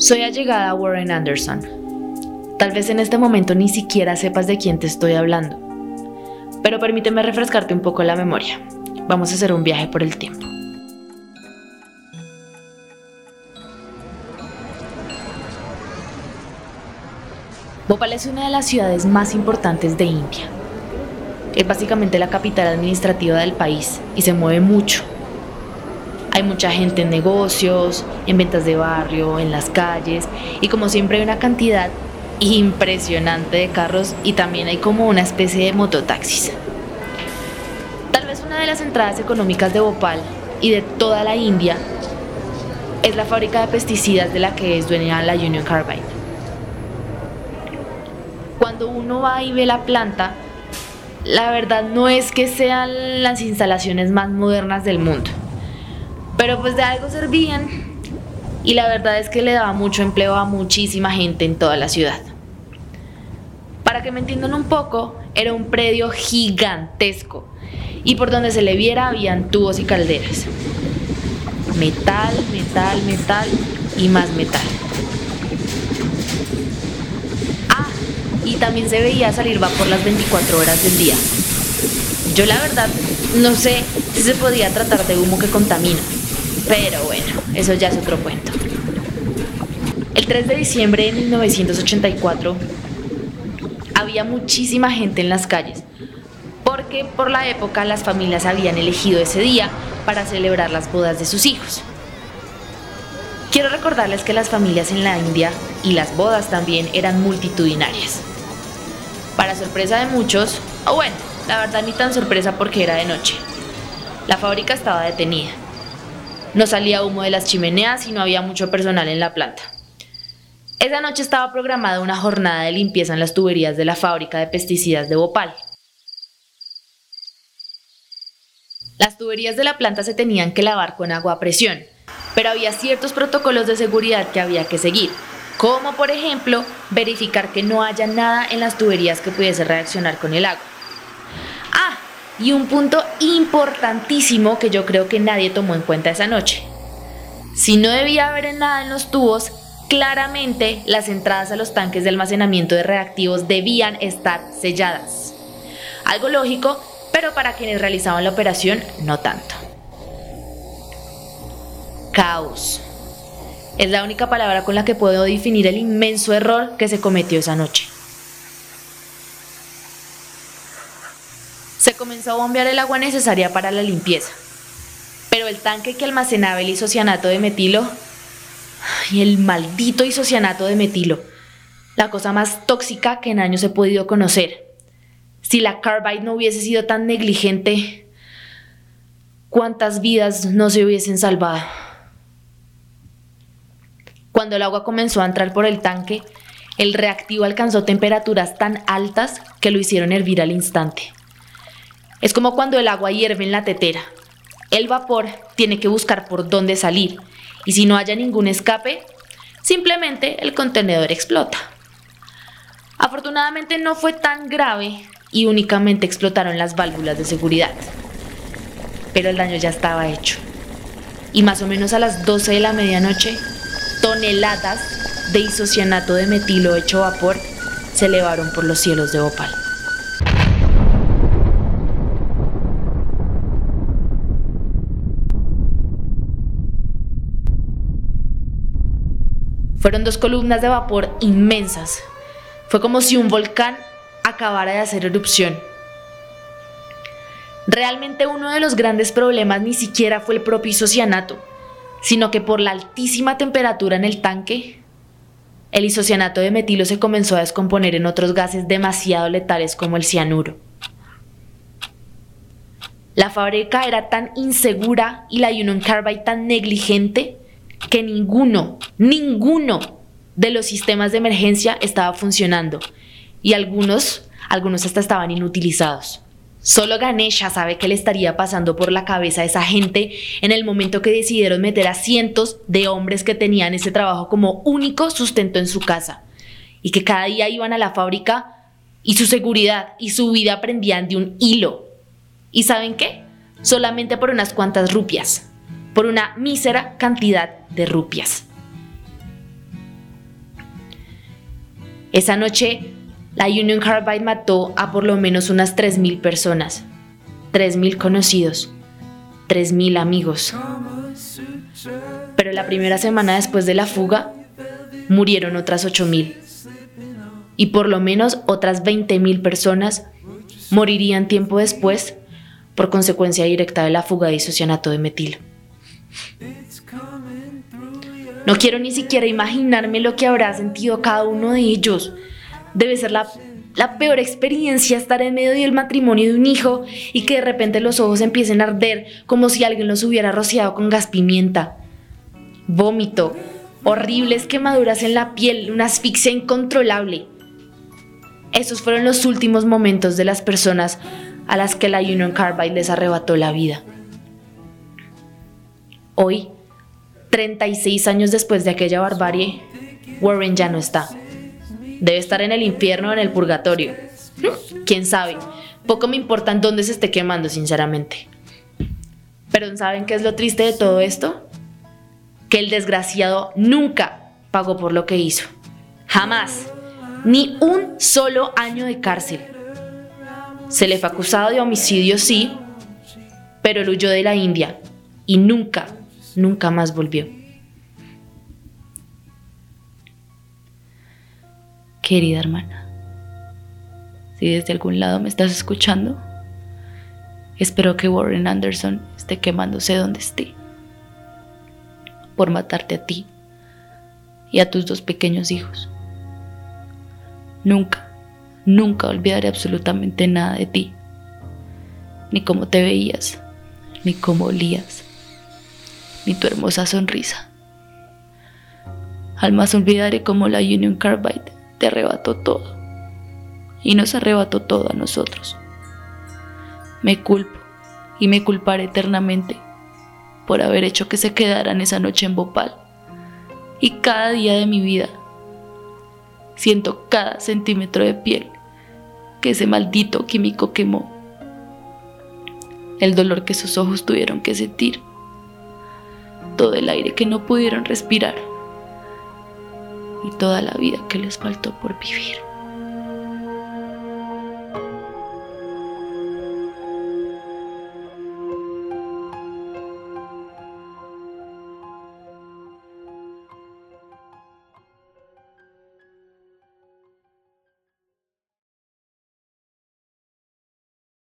Soy allegada a Warren Anderson. Tal vez en este momento ni siquiera sepas de quién te estoy hablando. Pero permíteme refrescarte un poco la memoria. Vamos a hacer un viaje por el tiempo. Bhopal es una de las ciudades más importantes de India. Es básicamente la capital administrativa del país y se mueve mucho. Hay mucha gente en negocios, en ventas de barrio, en las calles y como siempre hay una cantidad impresionante de carros y también hay como una especie de mototaxis. Tal vez una de las entradas económicas de Bhopal y de toda la India es la fábrica de pesticidas de la que es dueña la Union Carbide. Cuando uno va y ve la planta, la verdad no es que sean las instalaciones más modernas del mundo pero pues de algo servían y la verdad es que le daba mucho empleo a muchísima gente en toda la ciudad. Para que me entiendan un poco, era un predio gigantesco y por donde se le viera habían tubos y calderas. Metal, metal, metal y más metal. Ah, y también se veía salir vapor las 24 horas del día. Yo la verdad no sé si se podía tratar de humo que contamina pero bueno, eso ya es otro cuento. El 3 de diciembre de 1984 había muchísima gente en las calles, porque por la época las familias habían elegido ese día para celebrar las bodas de sus hijos. Quiero recordarles que las familias en la India y las bodas también eran multitudinarias. Para sorpresa de muchos, o bueno, la verdad ni tan sorpresa porque era de noche. La fábrica estaba detenida. No salía humo de las chimeneas y no había mucho personal en la planta. Esa noche estaba programada una jornada de limpieza en las tuberías de la fábrica de pesticidas de Bhopal. Las tuberías de la planta se tenían que lavar con agua a presión, pero había ciertos protocolos de seguridad que había que seguir, como por ejemplo verificar que no haya nada en las tuberías que pudiese reaccionar con el agua. Y un punto importantísimo que yo creo que nadie tomó en cuenta esa noche. Si no debía haber nada en los tubos, claramente las entradas a los tanques de almacenamiento de reactivos debían estar selladas. Algo lógico, pero para quienes realizaban la operación no tanto. Caos. Es la única palabra con la que puedo definir el inmenso error que se cometió esa noche. Se comenzó a bombear el agua necesaria para la limpieza. Pero el tanque que almacenaba el isocianato de metilo, y el maldito isocianato de metilo, la cosa más tóxica que en años he podido conocer. Si la Carbide no hubiese sido tan negligente, ¿cuántas vidas no se hubiesen salvado? Cuando el agua comenzó a entrar por el tanque, el reactivo alcanzó temperaturas tan altas que lo hicieron hervir al instante. Es como cuando el agua hierve en la tetera. El vapor tiene que buscar por dónde salir y si no haya ningún escape, simplemente el contenedor explota. Afortunadamente no fue tan grave y únicamente explotaron las válvulas de seguridad. Pero el daño ya estaba hecho. Y más o menos a las 12 de la medianoche, toneladas de isocianato de metilo hecho vapor se elevaron por los cielos de Opal. Fueron dos columnas de vapor inmensas. Fue como si un volcán acabara de hacer erupción. Realmente uno de los grandes problemas ni siquiera fue el propio isocianato, sino que por la altísima temperatura en el tanque, el isocianato de metilo se comenzó a descomponer en otros gases demasiado letales como el cianuro. La fábrica era tan insegura y la Union Carbide tan negligente que ninguno, ninguno de los sistemas de emergencia estaba funcionando y algunos, algunos hasta estaban inutilizados. Solo Ganesha sabe qué le estaría pasando por la cabeza a esa gente en el momento que decidieron meter a cientos de hombres que tenían ese trabajo como único sustento en su casa y que cada día iban a la fábrica y su seguridad y su vida prendían de un hilo. ¿Y saben qué? Solamente por unas cuantas rupias por una mísera cantidad de rupias. Esa noche, la Union Carbide mató a por lo menos unas 3.000 personas, 3.000 conocidos, 3.000 amigos. Pero la primera semana después de la fuga, murieron otras 8.000. Y por lo menos otras 20.000 personas morirían tiempo después por consecuencia directa de la fuga de isocianato de metilo. No quiero ni siquiera imaginarme lo que habrá sentido cada uno de ellos. Debe ser la, la, peor experiencia estar en medio del matrimonio de un hijo y que de repente los ojos empiecen a arder como si alguien los hubiera rociado con gas pimienta. Vómito, horribles quemaduras en la piel, una asfixia incontrolable. Esos fueron los últimos momentos de las personas a las que la Union Carbide les arrebató la vida. Hoy, 36 años después de aquella barbarie, Warren ya no está. Debe estar en el infierno o en el purgatorio. ¿Quién sabe? Poco me importa en dónde se esté quemando, sinceramente. Pero ¿saben qué es lo triste de todo esto? Que el desgraciado nunca pagó por lo que hizo. Jamás. Ni un solo año de cárcel. Se le fue acusado de homicidio, sí, pero él huyó de la India y nunca, nunca más volvió. Querida hermana, si desde algún lado me estás escuchando, espero que Warren Anderson esté quemándose donde esté por matarte a ti y a tus dos pequeños hijos. Nunca Nunca olvidaré absolutamente nada de ti, ni cómo te veías, ni cómo olías, ni tu hermosa sonrisa. Jamás olvidaré cómo la Union Carbide te arrebató todo y nos arrebató todo a nosotros. Me culpo y me culparé eternamente por haber hecho que se quedaran esa noche en Bhopal y cada día de mi vida Siento cada centímetro de piel que ese maldito químico quemó. El dolor que sus ojos tuvieron que sentir. Todo el aire que no pudieron respirar. Y toda la vida que les faltó por vivir.